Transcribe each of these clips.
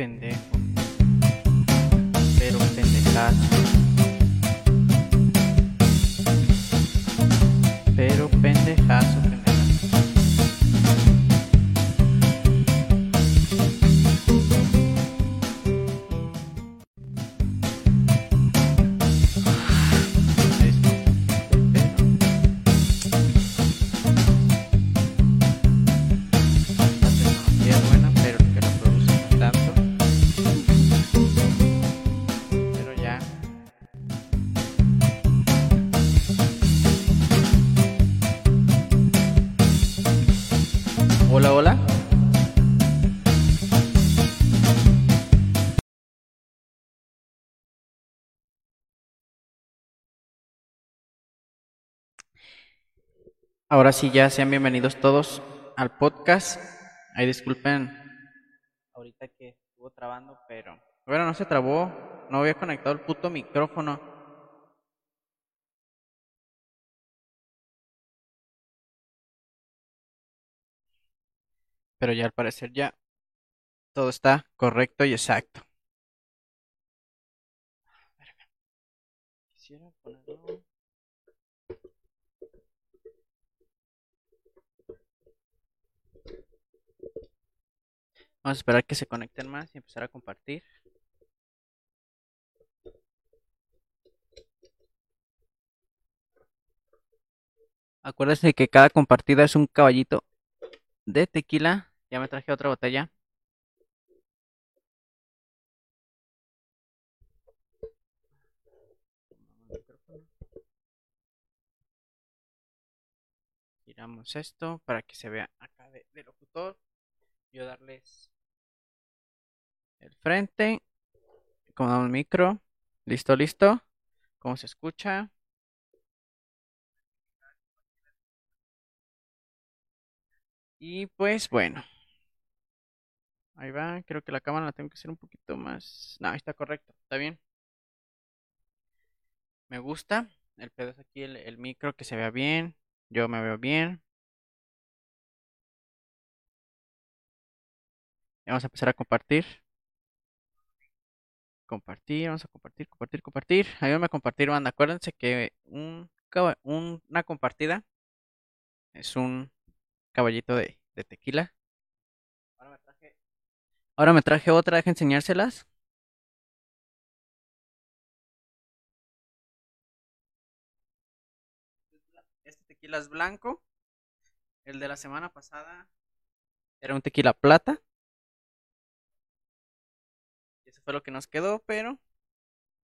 offende Ahora sí, ya sean bienvenidos todos al podcast. Ahí disculpen ahorita que estuvo trabando, pero bueno, no se trabó. No había conectado el puto micrófono. Pero ya al parecer ya todo está correcto y exacto. Vamos a esperar que se conecten más y empezar a compartir. Acuérdense que cada compartida es un caballito de tequila. Ya me traje otra botella. Giramos esto para que se vea acá de, de locutor. Yo darles el frente. Como el micro. Listo, listo. ¿Cómo se escucha? Y pues bueno. Ahí va. Creo que la cámara la tengo que hacer un poquito más. No, ahí está correcto. Está bien. Me gusta. El pedo es aquí el, el micro que se vea bien. Yo me veo bien. Vamos a empezar a compartir. Compartir, vamos a compartir, compartir, compartir. Ayúdame a compartir, banda. Acuérdense que un, una compartida es un caballito de, tequila. Ahora me traje, ahora me traje otra, deje enseñárselas. Este tequila es blanco. El de la semana pasada era un tequila plata. Fue lo que nos quedó, pero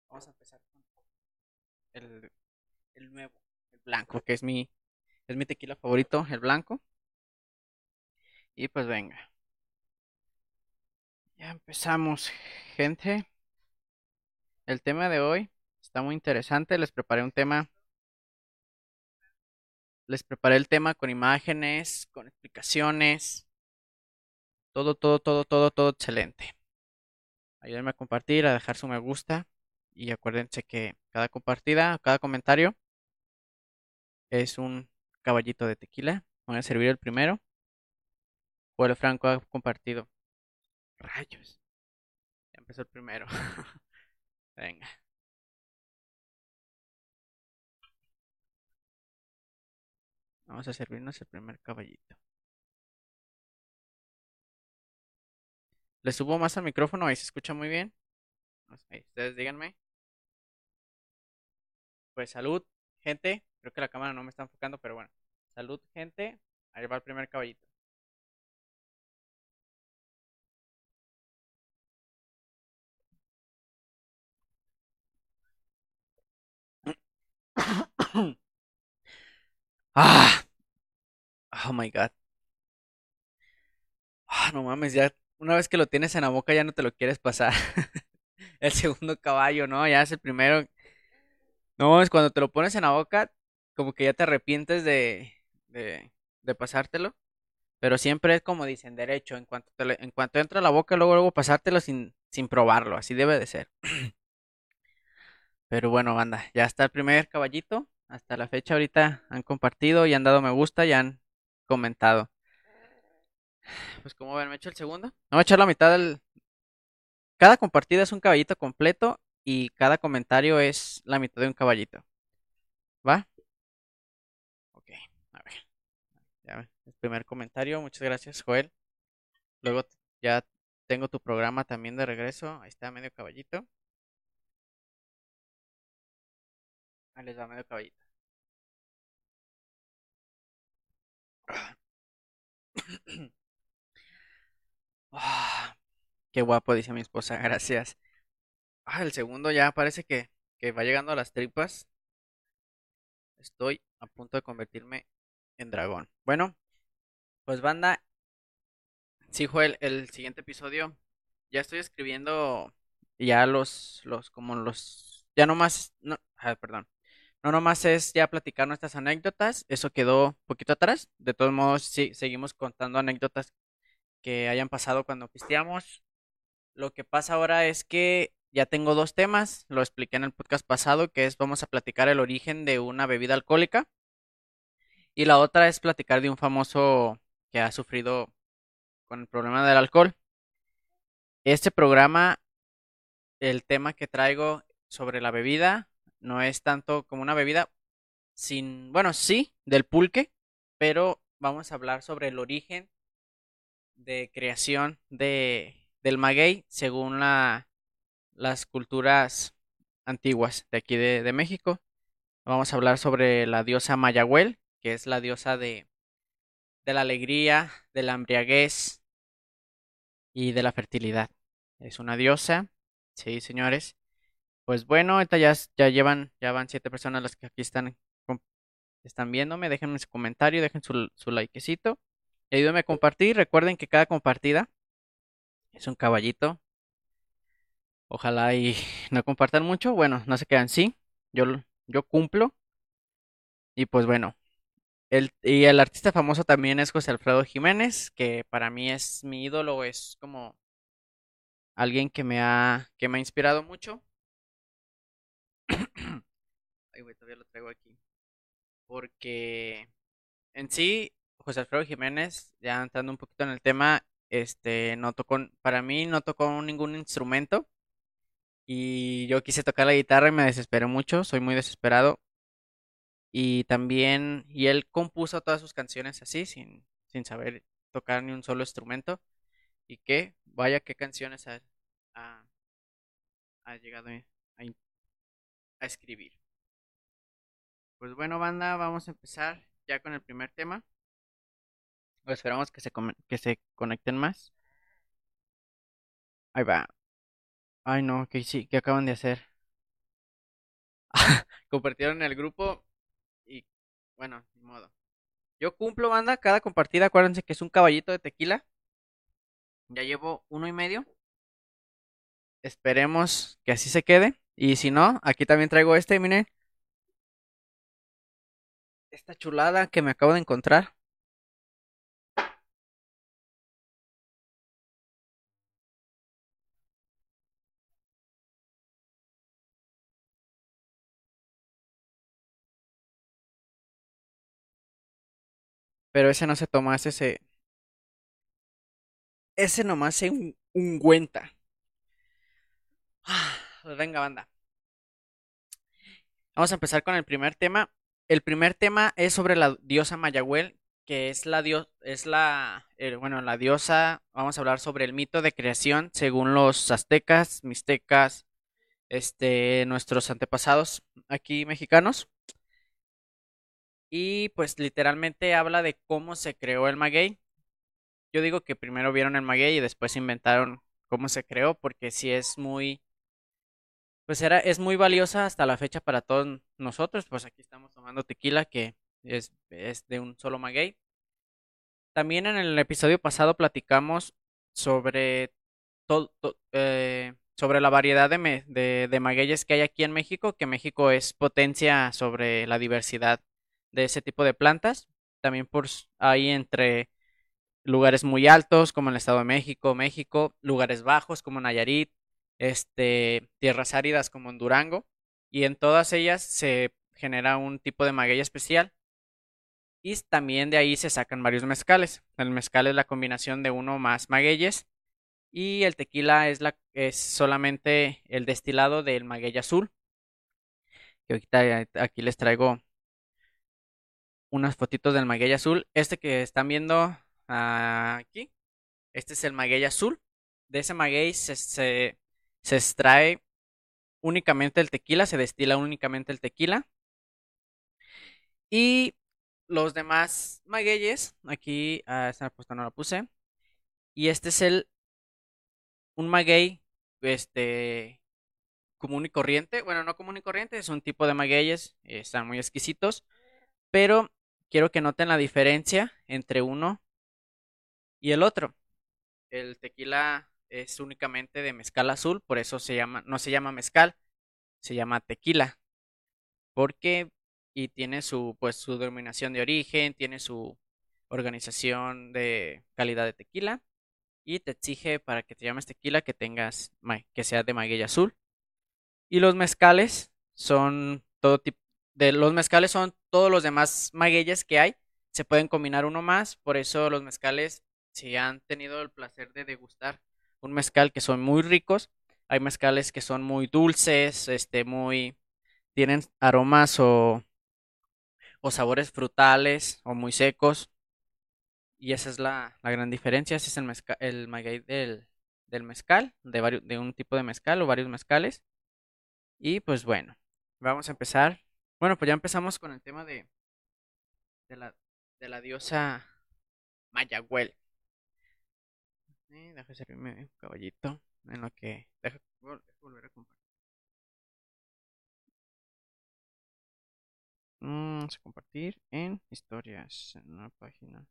vamos a empezar con el, el nuevo, el blanco, que es mi, es mi tequila favorito, el blanco. Y pues venga, ya empezamos, gente. El tema de hoy está muy interesante. Les preparé un tema, les preparé el tema con imágenes, con explicaciones, todo, todo, todo, todo, todo excelente. Ayúdenme a compartir, a dejar su me gusta. Y acuérdense que cada compartida, cada comentario es un caballito de tequila. Voy a servir el primero. Joel Franco ha compartido. Rayos. Ya empezó el primero. Venga. Vamos a servirnos el primer caballito. ¿Le subo más al micrófono? Ahí se escucha muy bien. Ahí, ustedes díganme. Pues salud, gente. Creo que la cámara no me está enfocando, pero bueno. Salud, gente. Ahí va el primer caballito. Ah, oh my God. Ah, no mames, ya una vez que lo tienes en la boca ya no te lo quieres pasar. El segundo caballo, ¿no? Ya es el primero. No, es cuando te lo pones en la boca, como que ya te arrepientes de, de, pasártelo. Pero siempre es como dicen, derecho, en cuanto te en cuanto entra a la boca, luego, luego pasártelo sin, sin probarlo, así debe de ser. Pero bueno, banda, ya está el primer caballito. Hasta la fecha ahorita han compartido y han dado me gusta y han comentado. Pues como ven, me echo el segundo. No a echar la mitad del, cada compartida es un caballito completo y cada comentario es la mitad de un caballito. ¿Va? Ok, a ver. Ya, el primer comentario, muchas gracias, Joel. Luego ya tengo tu programa también de regreso. Ahí está, medio caballito. Ahí les va medio caballito. Ah, qué guapo, dice mi esposa, gracias. Ah, el segundo ya parece que, que va llegando a las tripas. Estoy a punto de convertirme en dragón. Bueno, pues banda, sí, Joel, el siguiente episodio ya estoy escribiendo ya los, los, como los, ya no más, no, ah, perdón, no nomás es ya platicar nuestras anécdotas, eso quedó poquito atrás. De todos modos, sí, seguimos contando anécdotas que hayan pasado cuando pisteamos. Lo que pasa ahora es que ya tengo dos temas, lo expliqué en el podcast pasado, que es vamos a platicar el origen de una bebida alcohólica. Y la otra es platicar de un famoso que ha sufrido con el problema del alcohol. Este programa, el tema que traigo sobre la bebida, no es tanto como una bebida sin, bueno, sí, del pulque, pero vamos a hablar sobre el origen de creación de, del maguey según la, las culturas antiguas de aquí de, México. Vamos a hablar sobre la diosa Mayagüel, que es la diosa de, de la alegría, de la embriaguez y de la fertilidad. Es una diosa, sí, señores. Pues bueno, ahorita ya, ya llevan, ya van siete personas las que aquí están, están viéndome. Déjenme su comentario, dejen su, su likecito. Ayúdenme a compartir. Recuerden que cada compartida es un caballito. Ojalá y no compartan mucho. Bueno, no se quedan sí. Yo, yo cumplo. Y pues bueno. El, y el artista famoso también es José Alfredo Jiménez, que para mí es mi ídolo, es como alguien que me ha, que me ha inspirado mucho. Ay, güey, todavía lo traigo aquí. Porque en sí, José Alfredo Jiménez, ya entrando un poquito en el tema, este, no tocó, para mí no tocó ningún instrumento. Y yo quise tocar la guitarra y me desesperé mucho, soy muy desesperado. Y también, y él compuso todas sus canciones así, sin, sin saber tocar ni un solo instrumento. Y que, vaya qué canciones ha, ha, llegado a, a escribir. Pues bueno, banda, vamos a empezar ya con el primer tema. O esperamos que se, que se conecten más. Ahí va. Ay, no, que sí, que acaban de hacer. Compartieron el grupo y bueno, ni modo. Yo cumplo, banda, cada compartida, acuérdense que es un caballito de tequila. Ya llevo uno y medio. Esperemos que así se quede. Y si no, aquí también traigo este, miren. Esta chulada que me acabo de encontrar. Pero ese no se toma, ese se... Ese nomás se ungüenta. Pues venga, banda. Vamos a empezar con el primer tema. El primer tema es sobre la diosa Mayagüel, que es la dios, es la, bueno, la diosa. Vamos a hablar sobre el mito de creación según los aztecas, mixtecas, este, nuestros antepasados aquí mexicanos. Y pues literalmente habla de cómo se creó el maguey. Yo digo que primero vieron el maguey y después inventaron cómo se creó, porque si es muy, pues era, es muy valiosa hasta la fecha para todos nosotros. Pues aquí estamos tomando tequila que es, es de un solo maguey. También en el episodio pasado platicamos sobre todo, eh, sobre la variedad de, de magueyes que hay aquí en México, que México es potencia sobre la diversidad de ese tipo de plantas. También por ahí entre lugares muy altos como el Estado de México, México, lugares bajos como Nayarit, este, tierras áridas como en Durango, y en todas ellas se genera un tipo de maguey especial. Y también de ahí se sacan varios mezcales. El mezcal es la combinación de uno o más magueyes Y el tequila es, la, es solamente el destilado del maguey azul. Que ahorita aquí les traigo unas fotitos del maguey azul. Este que están viendo aquí, este es el maguey azul. De ese maguey se, se, extrae únicamente el tequila, se destila únicamente el tequila. Y los demás magueyes, aquí a esta puesta no la puse. Y este es el un maguey este común y corriente. Bueno, no común y corriente, es un tipo de magueyes, están muy exquisitos, pero quiero que noten la diferencia entre uno y el otro. El tequila es únicamente de mezcal azul, por eso se llama no se llama mezcal, se llama tequila. Porque y tiene su pues su denominación de origen, tiene su organización de calidad de tequila y te exige para que te llames tequila que tengas que sea de maguey azul. Y los mezcales son todo tipo de los mezcales son todos los demás magueyes que hay, se pueden combinar uno más, por eso los mezcales si han tenido el placer de degustar un mezcal que son muy ricos, hay mezcales que son muy dulces, este muy tienen aromas o o sabores frutales o muy secos. Y esa es la, gran diferencia. Ese es el, el maguey del, del mezcal, de, varios, de un tipo de mezcal o varios mezcales. Y pues bueno, vamos a empezar. Bueno, pues ya empezamos con el tema de, de, la, de la diosa Mayagüel. deja servirme un caballito en lo que... Deja, volver a compartir. Vamos a compartir en historias, en una página.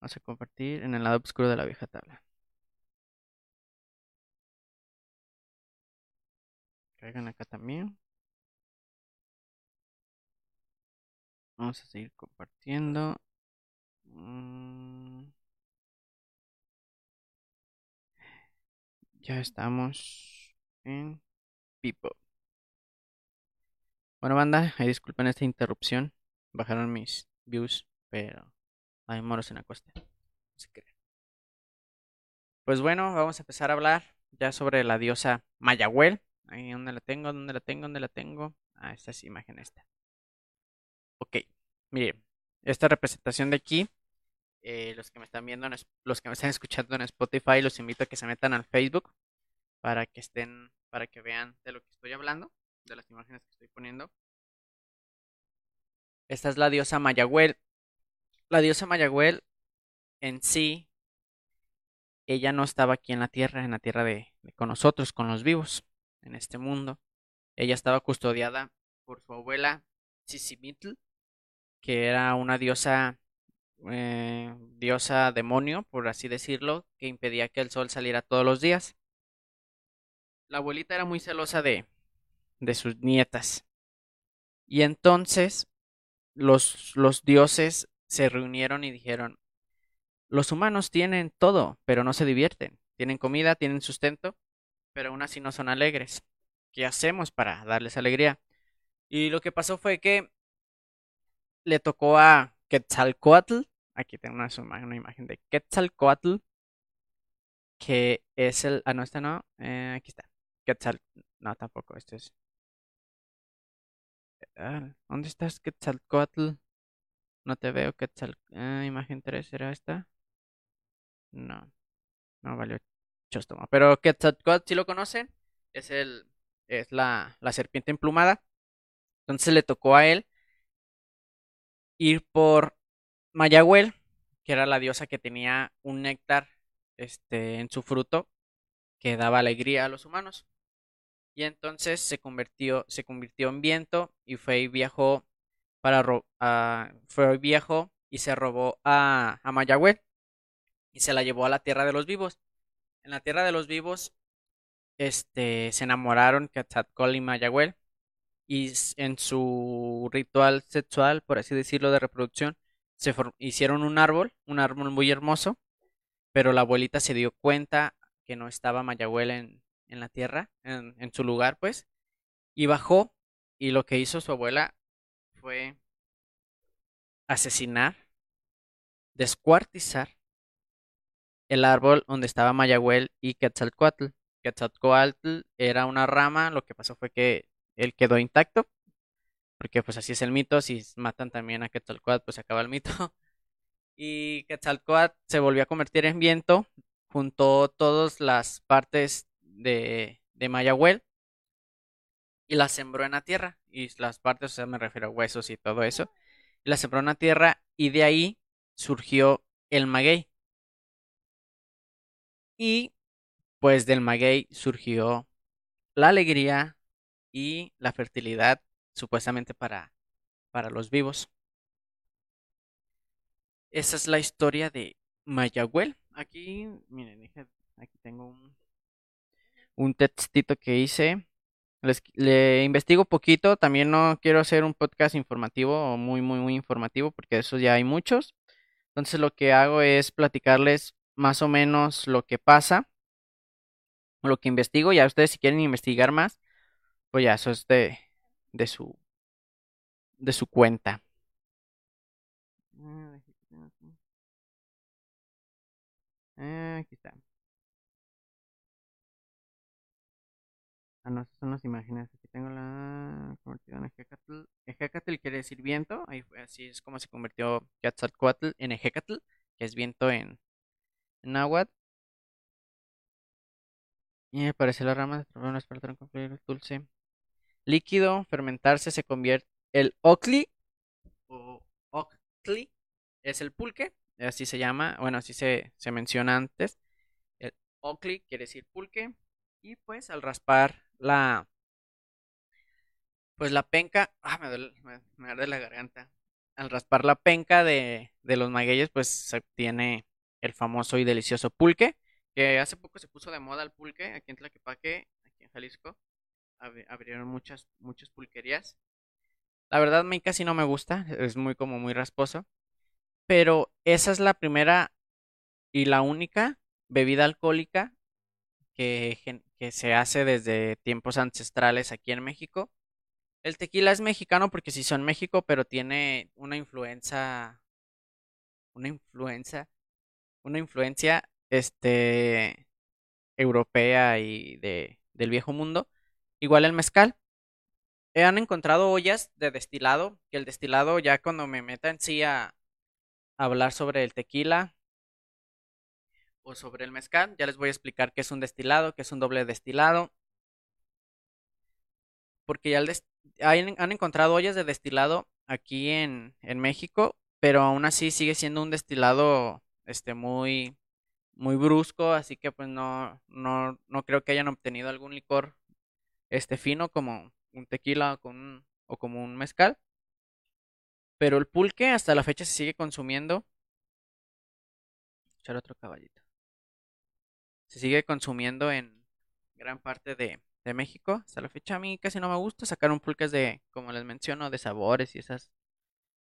Vamos a compartir en el lado oscuro de la vieja tabla. Caigan acá también. Vamos a seguir compartiendo. Mm. Ya estamos en Pipo. Bueno, banda, disculpen esta interrupción. Bajaron mis views, pero hay moros en la costa. Pues bueno, vamos a empezar a hablar ya sobre la diosa Mayagüel. Ahí donde la tengo, donde la tengo, donde la tengo. Ah, esta es imagen esta. Ok, miren, esta representación de aquí, eh, los que me están viendo, los que me están escuchando en Spotify, los invito a que se metan al Facebook para que estén, para que vean de lo que estoy hablando de las imágenes que estoy poniendo. Esta es la diosa Mayagüel. La diosa Mayagüel en sí, ella no estaba aquí en la tierra, en la tierra de, con nosotros, con los vivos, en este mundo. Ella estaba custodiada por su abuela Sisimitl, que era una diosa, eh, diosa demonio, por así decirlo, que impedía que el sol saliera todos los días. La abuelita era muy celosa de, de sus nietas. Y entonces los, los dioses se reunieron y dijeron, los humanos tienen todo, pero no se divierten. Tienen comida, tienen sustento, pero aún así no son alegres. ¿Qué hacemos para darles alegría? Y lo que pasó fue que le tocó a Quetzalcoatl, aquí tengo una, imagen de Quetzalcoatl, que es el, ah no, este no, eh, aquí está, Quetzal, no tampoco, este es Ah, ¿Dónde estás, Quetzalcoatl? No te veo, Quetzalcoatl. Ah, imagen 3, ¿era esta? No, no valió chostoma. Pero Quetzalcoatl, si lo conocen, es el es la, la serpiente emplumada. Entonces le tocó a él ir por Mayagüel, que era la diosa que tenía un néctar este, en su fruto que daba alegría a los humanos. Y entonces se convirtió, se convirtió en viento y fue y viajó para fue viejo y se robó a, a Mayagüez y se la llevó a la tierra de los vivos. En la tierra de los vivos, este, se enamoraron Quetzalcóatl y Mayagüel y en su ritual sexual, por así decirlo, de reproducción, se hicieron un árbol, un árbol muy hermoso, pero la abuelita se dio cuenta que no estaba Mayagüel en, en la tierra, en, en su lugar, pues, y bajó y lo que hizo su abuela fue asesinar, descuartizar el árbol donde estaba Mayahuel y Quetzalcoatl. Quetzalcoatl era una rama, lo que pasó fue que él quedó intacto, porque pues así es el mito, si matan también a Quetzalcoatl, pues se acaba el mito. Y Quetzalcoatl se volvió a convertir en viento, juntó todas las partes de, de Mayahuel y las sembró en la tierra. Y las partes, o sea, me refiero a huesos y todo eso. Y las sembró en la tierra y de ahí surgió el maguey. Y pues del maguey surgió la alegría y la fertilidad supuestamente para, para los vivos. Esa es la historia de Mayagüel. Aquí, miren, aquí tengo un, un textito que hice. Les, le investigo poquito, también no quiero hacer un podcast informativo o muy, muy, muy informativo, porque de eso ya hay muchos. Entonces lo que hago es platicarles más o menos lo que pasa, lo que investigo. Ya ustedes si quieren investigar más, pues ya eso es de, de su de su cuenta. Ah, aquí está. Ah, no, son las imágenes. Aquí tengo la convertida en Ejecatl. Ejecatl quiere decir viento. Así es como se convirtió Quetzalcoatl en Ejecatl, que es viento en, en náhuatl. Y aparece la rama de problemas para el dulce. Líquido, fermentarse, se convierte. El ocli o ocli es el pulque, así se llama, bueno, así se, se menciona antes. El ocli quiere decir pulque. Y pues al raspar la. Pues la penca. Ah, me duele, me, arde la garganta. Al raspar la penca de, de los magueyes, pues se obtiene el famoso y delicioso pulque. Que hace poco se puso de moda el pulque aquí en Tlaquepaque, aquí en Jalisco. Abrieron muchas, muchas pulquerías. La verdad, a mí casi no me gusta, es muy como muy rasposo. Pero esa es la primera y la única bebida alcohólica que, que se hace desde tiempos ancestrales aquí en México. El tequila es mexicano porque sí son México, pero tiene una influencia, una influencia, una influencia, este, europea y de, del viejo mundo. Igual el mezcal. Han encontrado ollas de destilado, que el destilado ya cuando me meta en sí a hablar sobre el tequila, o sobre el mezcal. Ya les voy a explicar qué es un destilado, qué es un doble destilado. Porque ya han encontrado ollas de destilado aquí en, en México, pero aún así sigue siendo un destilado este muy muy brusco, así que pues no no no creo que hayan obtenido algún licor este fino como un tequila con o como un mezcal. Pero el pulque hasta la fecha se sigue consumiendo. Echar otro caballito se sigue consumiendo en gran parte de, México. Hasta la fecha a mí casi no me gusta sacar un pulques de, como les menciono, de sabores y esas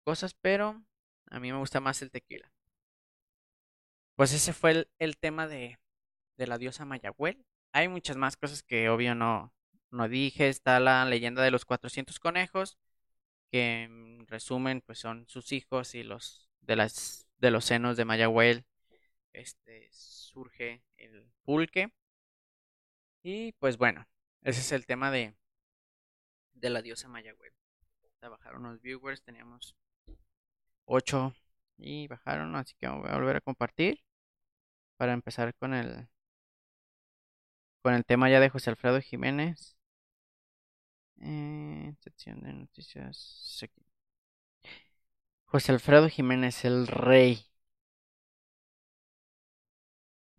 cosas, pero a mí me gusta más el tequila. Pues ese fue el, tema de, de, la diosa Mayagüel. Hay muchas más cosas que obvio no, no dije. Está la leyenda de los 400 conejos, que en resumen pues son sus hijos y los de las de los senos de Mayagüel este surge el pulque. Y pues bueno, ese es el tema de, de la diosa Maya Web. Bajaron los viewers, teníamos 8 y bajaron, así que voy a volver a compartir para empezar con el con el tema ya de José Alfredo Jiménez. Eh, sección de noticias. José Alfredo Jiménez, el rey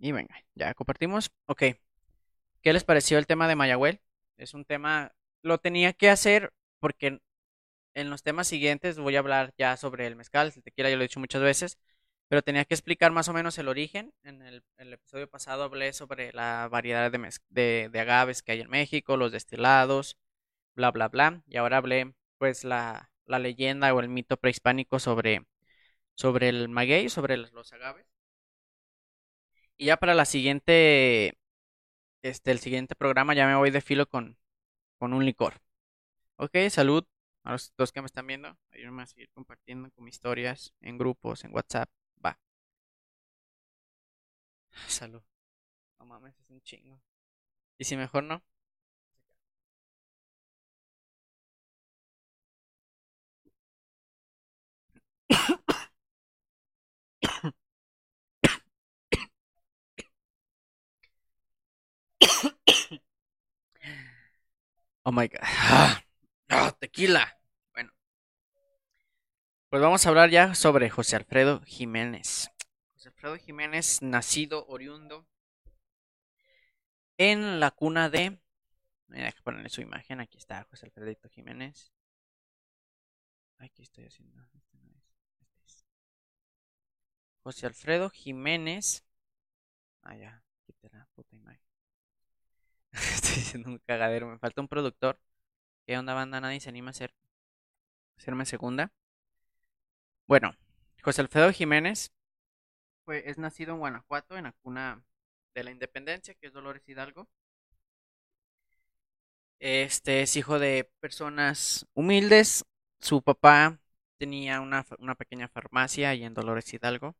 y venga, ya compartimos. Ok. ¿Qué les pareció el tema de Mayagüel? Es un tema, lo tenía que hacer porque en los temas siguientes voy a hablar ya sobre el mezcal, el tequila, ya lo he dicho muchas veces, pero tenía que explicar más o menos el origen. En el, episodio pasado hablé sobre la variedad de, de, agaves que hay en México, los destilados, bla, bla, bla. Y ahora hablé pues la, la leyenda o el mito prehispánico sobre, sobre el maguey, sobre los agaves. Y ya para la siguiente, este, el siguiente programa ya me voy de filo con, con un licor. Ok, salud a los dos que me están viendo. Ayúdenme a seguir compartiendo con mis historias en grupos, en WhatsApp. Va. Salud. No mames, es un chingo. ¿Y si mejor no? Oh my god. Ah, tequila. Bueno. Pues vamos a hablar ya sobre José Alfredo Jiménez. José Alfredo Jiménez, nacido oriundo en la cuna de. Mira, que ponerle su imagen. Aquí está José Alfredo Jiménez. Aquí estoy haciendo. Este. Este es. José Alfredo Jiménez. Ah, ya. Quité la puta imagen. Estoy diciendo un cagadero. Me falta un productor. ¿Qué onda, banda? Nadie se anima a hacer, hacerme segunda. Bueno, José Alfredo Jiménez fue, es nacido en Guanajuato, en la cuna de la Independencia, que es Dolores Hidalgo. Este es hijo de personas humildes. Su papá tenía una, una pequeña farmacia ahí en Dolores Hidalgo.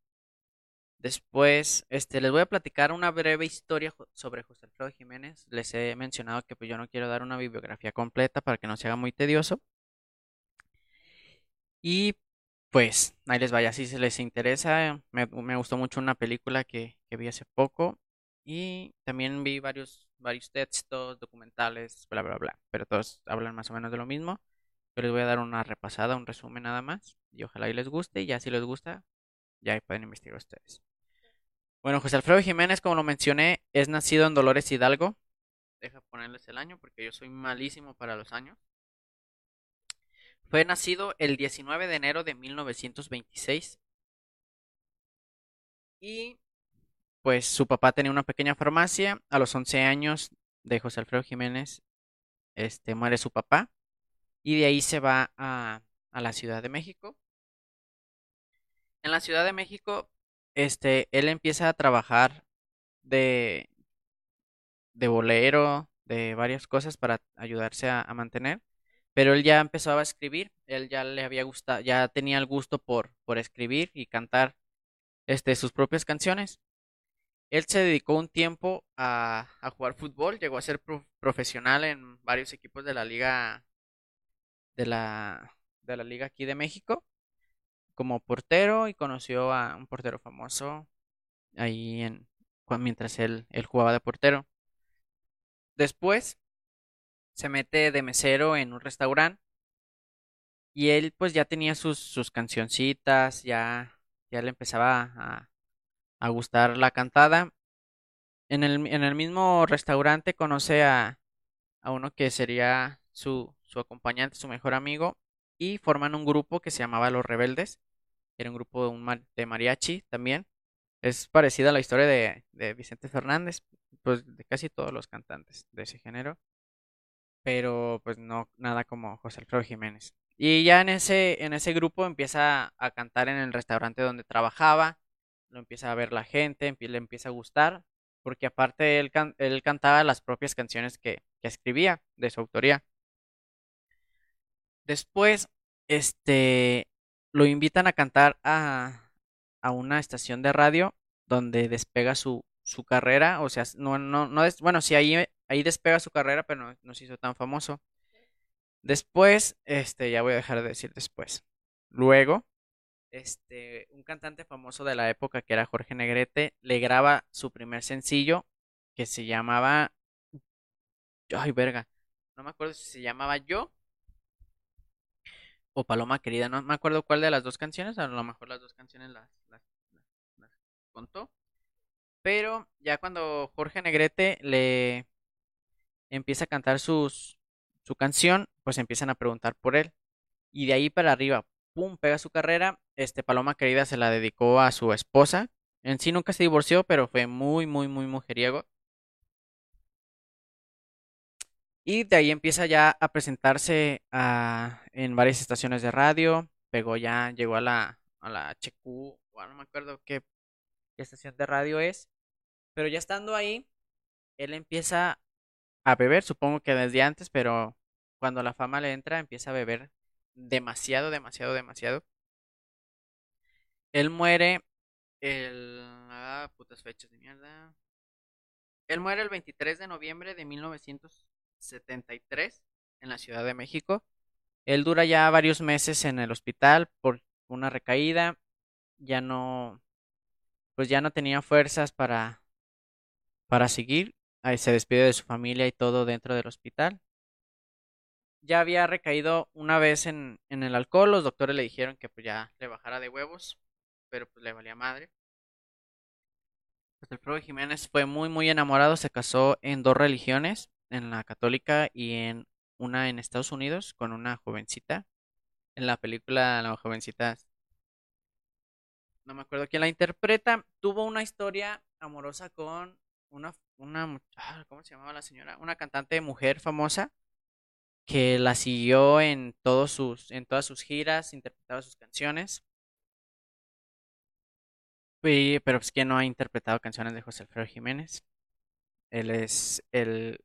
Después, este, les voy a platicar una breve historia sobre José Alfredo Jiménez. Les he mencionado que pues, yo no quiero dar una bibliografía completa para que no se haga muy tedioso. Y pues, ahí les vaya, si se les interesa. Me, gustó mucho una película que, que, vi hace poco. Y también vi varios, varios textos, documentales, bla, bla, bla. Pero todos hablan más o menos de lo mismo. Yo les voy a dar una repasada, un resumen nada más. Y ojalá y les guste. Y ya si les gusta, ya pueden investigar ustedes. Bueno, José Alfredo Jiménez, como lo mencioné, es nacido en Dolores Hidalgo. Deja ponerles el año porque yo soy malísimo para los años. Fue nacido el 19 de enero de 1926. Y pues su papá tenía una pequeña farmacia. A los 11 años de José Alfredo Jiménez, este muere su papá. Y de ahí se va a, a la Ciudad de México. En la Ciudad de México este, él empieza a trabajar de, bolero, de varias cosas para ayudarse a, mantener. Pero él ya empezaba a escribir, él ya le había gustado, ya tenía el gusto por, escribir y cantar este, sus propias canciones. Él se dedicó un tiempo a, jugar fútbol, llegó a ser profesional en varios equipos de la liga de la liga aquí de México como portero y conoció a un portero famoso ahí en mientras él, él jugaba de portero. Después se mete de mesero en un restaurante y él pues ya tenía sus, cancioncitas, ya, ya le empezaba a, a gustar la cantada. En el, en el mismo restaurante conoce a, a uno que sería su, su acompañante, su mejor amigo, y forman un grupo que se llamaba Los Rebeldes. Era un grupo de, mariachi también. Es parecida a la historia de, de Vicente Fernández, pues de casi todos los cantantes de ese género. Pero pues no nada como José Alfredo Jiménez. Y ya en ese, en ese grupo empieza a cantar en el restaurante donde trabajaba, lo empieza a ver la gente, le empieza a gustar, porque aparte él, él cantaba las propias canciones que, que escribía de su autoría. Después, este, lo invitan a cantar a, a una estación de radio donde despega su, su carrera, o sea, no, no, no, es, bueno, sí, ahí, ahí despega su carrera, pero no, no se hizo tan famoso. Después, este, ya voy a dejar de decir después. Luego, este, un cantante famoso de la época que era Jorge Negrete, le graba su primer sencillo que se llamaba, ay, verga, no me acuerdo si se llamaba Yo o Paloma Querida, no me acuerdo cuál de las dos canciones, a lo mejor las dos canciones las, las, contó. Pero ya cuando Jorge Negrete le empieza a cantar sus, su canción, pues empiezan a preguntar por él. Y de ahí para arriba, pum, pega su carrera. Este Paloma Querida se la dedicó a su esposa. En sí nunca se divorció, pero fue muy, muy, muy mujeriego. Y de ahí empieza ya a presentarse a, en varias estaciones de radio. Pegó ya, llegó a la, a la HQ, no me acuerdo qué, estación de radio es. Pero ya estando ahí, él empieza a beber, supongo que desde antes, pero cuando la fama le entra, empieza a beber demasiado, demasiado, demasiado. Él muere el Ah, putas fechas de mierda. Él muere el 23 de noviembre de 1973 en la Ciudad de México. Él dura ya varios meses en el hospital por una recaída. Ya no, pues ya no tenía fuerzas para, para seguir. Ahí se despide de su familia y todo dentro del hospital. Ya había recaído una vez en, en el alcohol. Los doctores le dijeron que pues ya le bajara de huevos, pero pues le valía madre. Pues Alfredo Jiménez fue muy muy enamorado, se casó en dos religiones, en la católica y en una en Estados Unidos con una jovencita. En la película la jovencita no me acuerdo quién la interpreta, tuvo una historia amorosa con una una ah, ¿cómo se llamaba la señora? Una cantante mujer famosa que la siguió en todos sus en todas sus giras, interpretaba sus canciones. Pero pues que no ha interpretado canciones de José Alfredo Jiménez. Él es el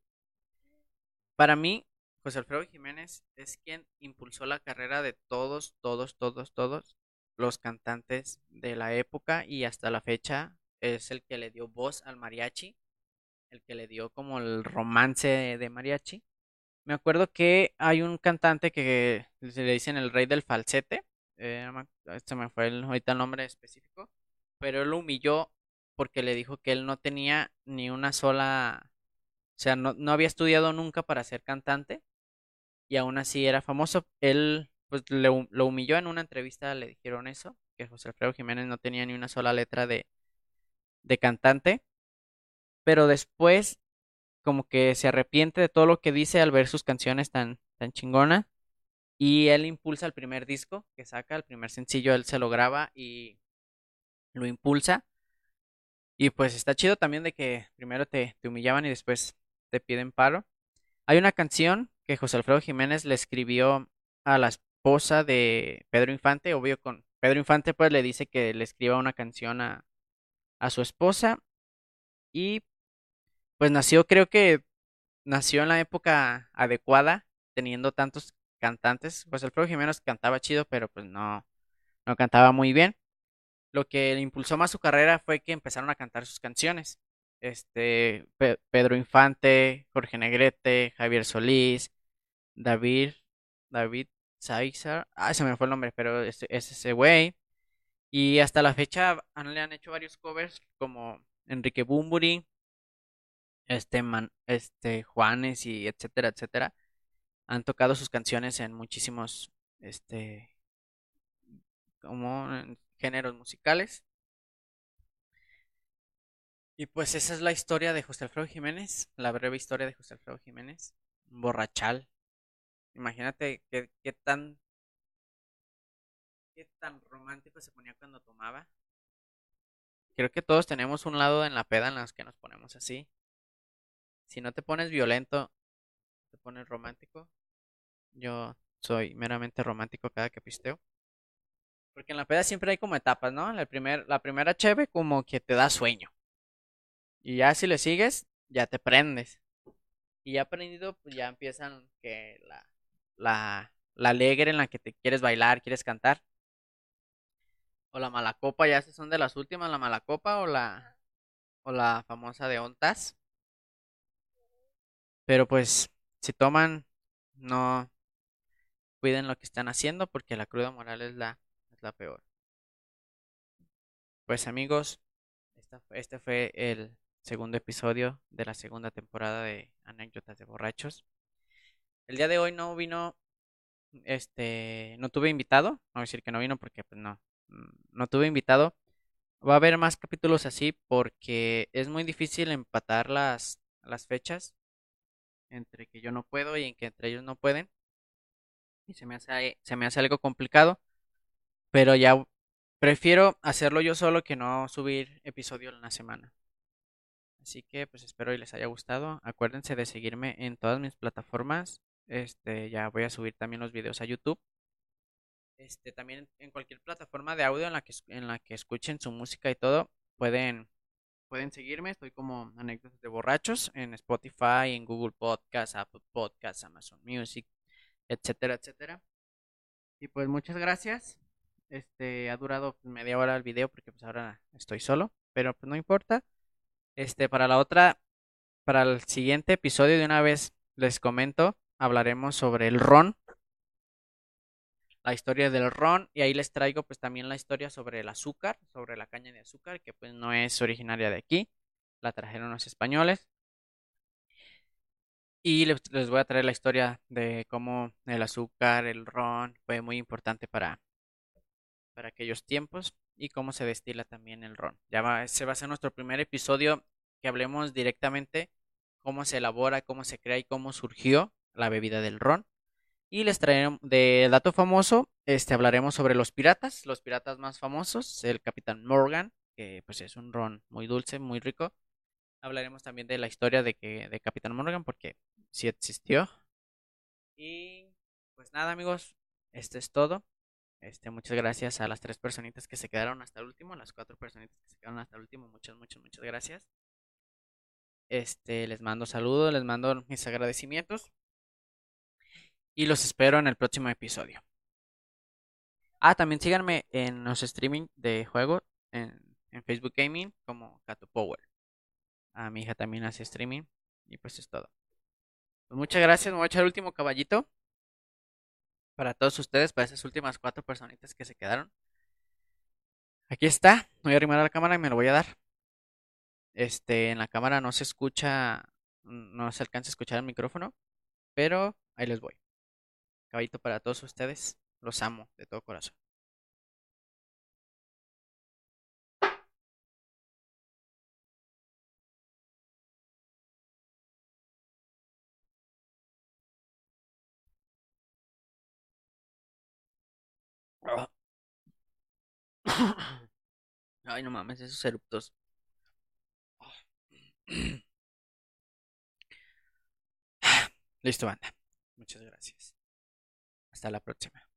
para mí José Alfredo Jiménez es quien impulsó la carrera de todos, todos, todos, todos los cantantes de la época y hasta la fecha es el que le dio voz al mariachi, el que le dio como el romance de mariachi. Me acuerdo que hay un cantante que se le dicen el rey del falsete, eh, este me fue el, ahorita el nombre específico, pero él lo humilló porque le dijo que él no tenía ni una sola, o sea, no, no había estudiado nunca para ser cantante y aún así era famoso. Él pues lo humilló en una entrevista, le dijeron eso, que José Alfredo Jiménez no tenía ni una sola letra de, de cantante, pero después como que se arrepiente de todo lo que dice al ver sus canciones tan, tan chingonas y él impulsa el primer disco que saca, el primer sencillo, él se lo graba y lo impulsa. Y pues está chido también de que primero te, te humillaban y después te piden paro. Hay una canción que José Alfredo Jiménez le escribió a la esposa de Pedro Infante, obvio con Pedro Infante pues le dice que le escriba una canción a, a su esposa y pues nació creo que nació en la época adecuada teniendo tantos cantantes, pues Alfredo Jiménez cantaba chido pero pues no no cantaba muy bien. Lo que le impulsó más su carrera fue que empezaron a cantar sus canciones. Este Pedro Infante, Jorge Negrete, Javier Solís, David, David Saizar, ah, se me fue el nombre, pero es, ese güey. Y hasta la fecha le han hecho varios covers como Enrique Bumburi, este, man, este Juanes y etcétera, etcétera. Han tocado sus canciones en muchísimos, este, como géneros musicales. Y pues esa es la historia de José Alfredo Jiménez, la breve historia de José Alfredo Jiménez, borrachal, Imagínate qué, tan qué tan romántico se ponía cuando tomaba. Creo que todos tenemos un lado en la peda en las que nos ponemos así. Si no te pones violento, te pones romántico. Yo soy meramente romántico cada que pisteo. Porque en la peda siempre hay como etapas, ¿no? La, primer, la primera cheve como que te da sueño. Y ya si le sigues, ya te prendes. Y ya aprendido, pues ya empiezan que la, la, la alegre en la que te quieres bailar, quieres cantar. O la malacopa, ya esas son de las últimas, la malacopa o la, o la famosa de ontas. Pero pues, si toman, no cuiden lo que están haciendo porque la cruda moral es la, es la peor. Pues amigos, este fue el segundo episodio de la segunda temporada de Anécdotas de Borrachos. El día de hoy no vino, este, no tuve invitado, no voy a decir que no vino porque pues no, mm, no tuve invitado. Va a haber más capítulos así porque es muy difícil empatar las, las fechas entre que yo no puedo y en que entre ellos no pueden. Y se me hace, se me hace algo complicado. Pero ya prefiero hacerlo yo solo que no subir episodio en la semana. Así que pues espero y les haya gustado. Acuérdense de seguirme en todas mis plataformas. Este, ya voy a subir también los videos a YouTube. Este, también en cualquier plataforma de audio en la que en la que escuchen su música y todo, pueden pueden seguirme. Estoy como anécdotas de borrachos en Spotify, en Google Podcasts, Apple Podcasts, Amazon Music, etcétera, etcétera. Y pues muchas gracias. Este ha durado media hora el video porque pues ahora estoy solo. pero pues no importa. Este, para la otra, para el siguiente episodio de una vez les comento, hablaremos sobre el ron, la historia del ron y ahí les traigo pues también la historia sobre el azúcar, sobre la caña de azúcar que pues no es originaria de aquí, la trajeron los españoles. Y les, les voy a traer la historia de cómo el azúcar, el ron fue muy importante para, para aquellos tiempos y cómo se destila también el ron. Ya va, va a ser nuestro primer episodio que hablemos directamente cómo se elabora, cómo se crea y cómo surgió la bebida del ron. Y les traeremos de dato famoso, este hablaremos sobre los piratas, los piratas más famosos, el Capitán Morgan, que pues es un ron muy dulce, muy rico. Hablaremos también de la historia de que de Capitán Morgan porque sí existió. Y pues nada, amigos, esto es todo. Este, muchas gracias a las tres personitas que se quedaron hasta el último, las cuatro personitas que se quedaron hasta el último, muchas, muchas, muchas gracias. Este, les mando saludos, les mando mis agradecimientos y los espero en el próximo episodio. Ah, también síganme en los streaming de juegos en, Facebook Gaming como Cato Power. A mi hija también hace streaming y pues es todo. Pues muchas gracias, me voy a echar el último caballito para todos ustedes, para esas últimas cuatro personitas que se quedaron. Aquí está, voy a arrimar a la cámara y me lo voy a dar. Este, en la cámara no se escucha, no se alcanza a escuchar el micrófono, pero ahí les voy. Caballito para todos ustedes, los amo de todo corazón. Ay, no mames, esos eruptos. Listo, banda. Muchas gracias. Hasta la próxima.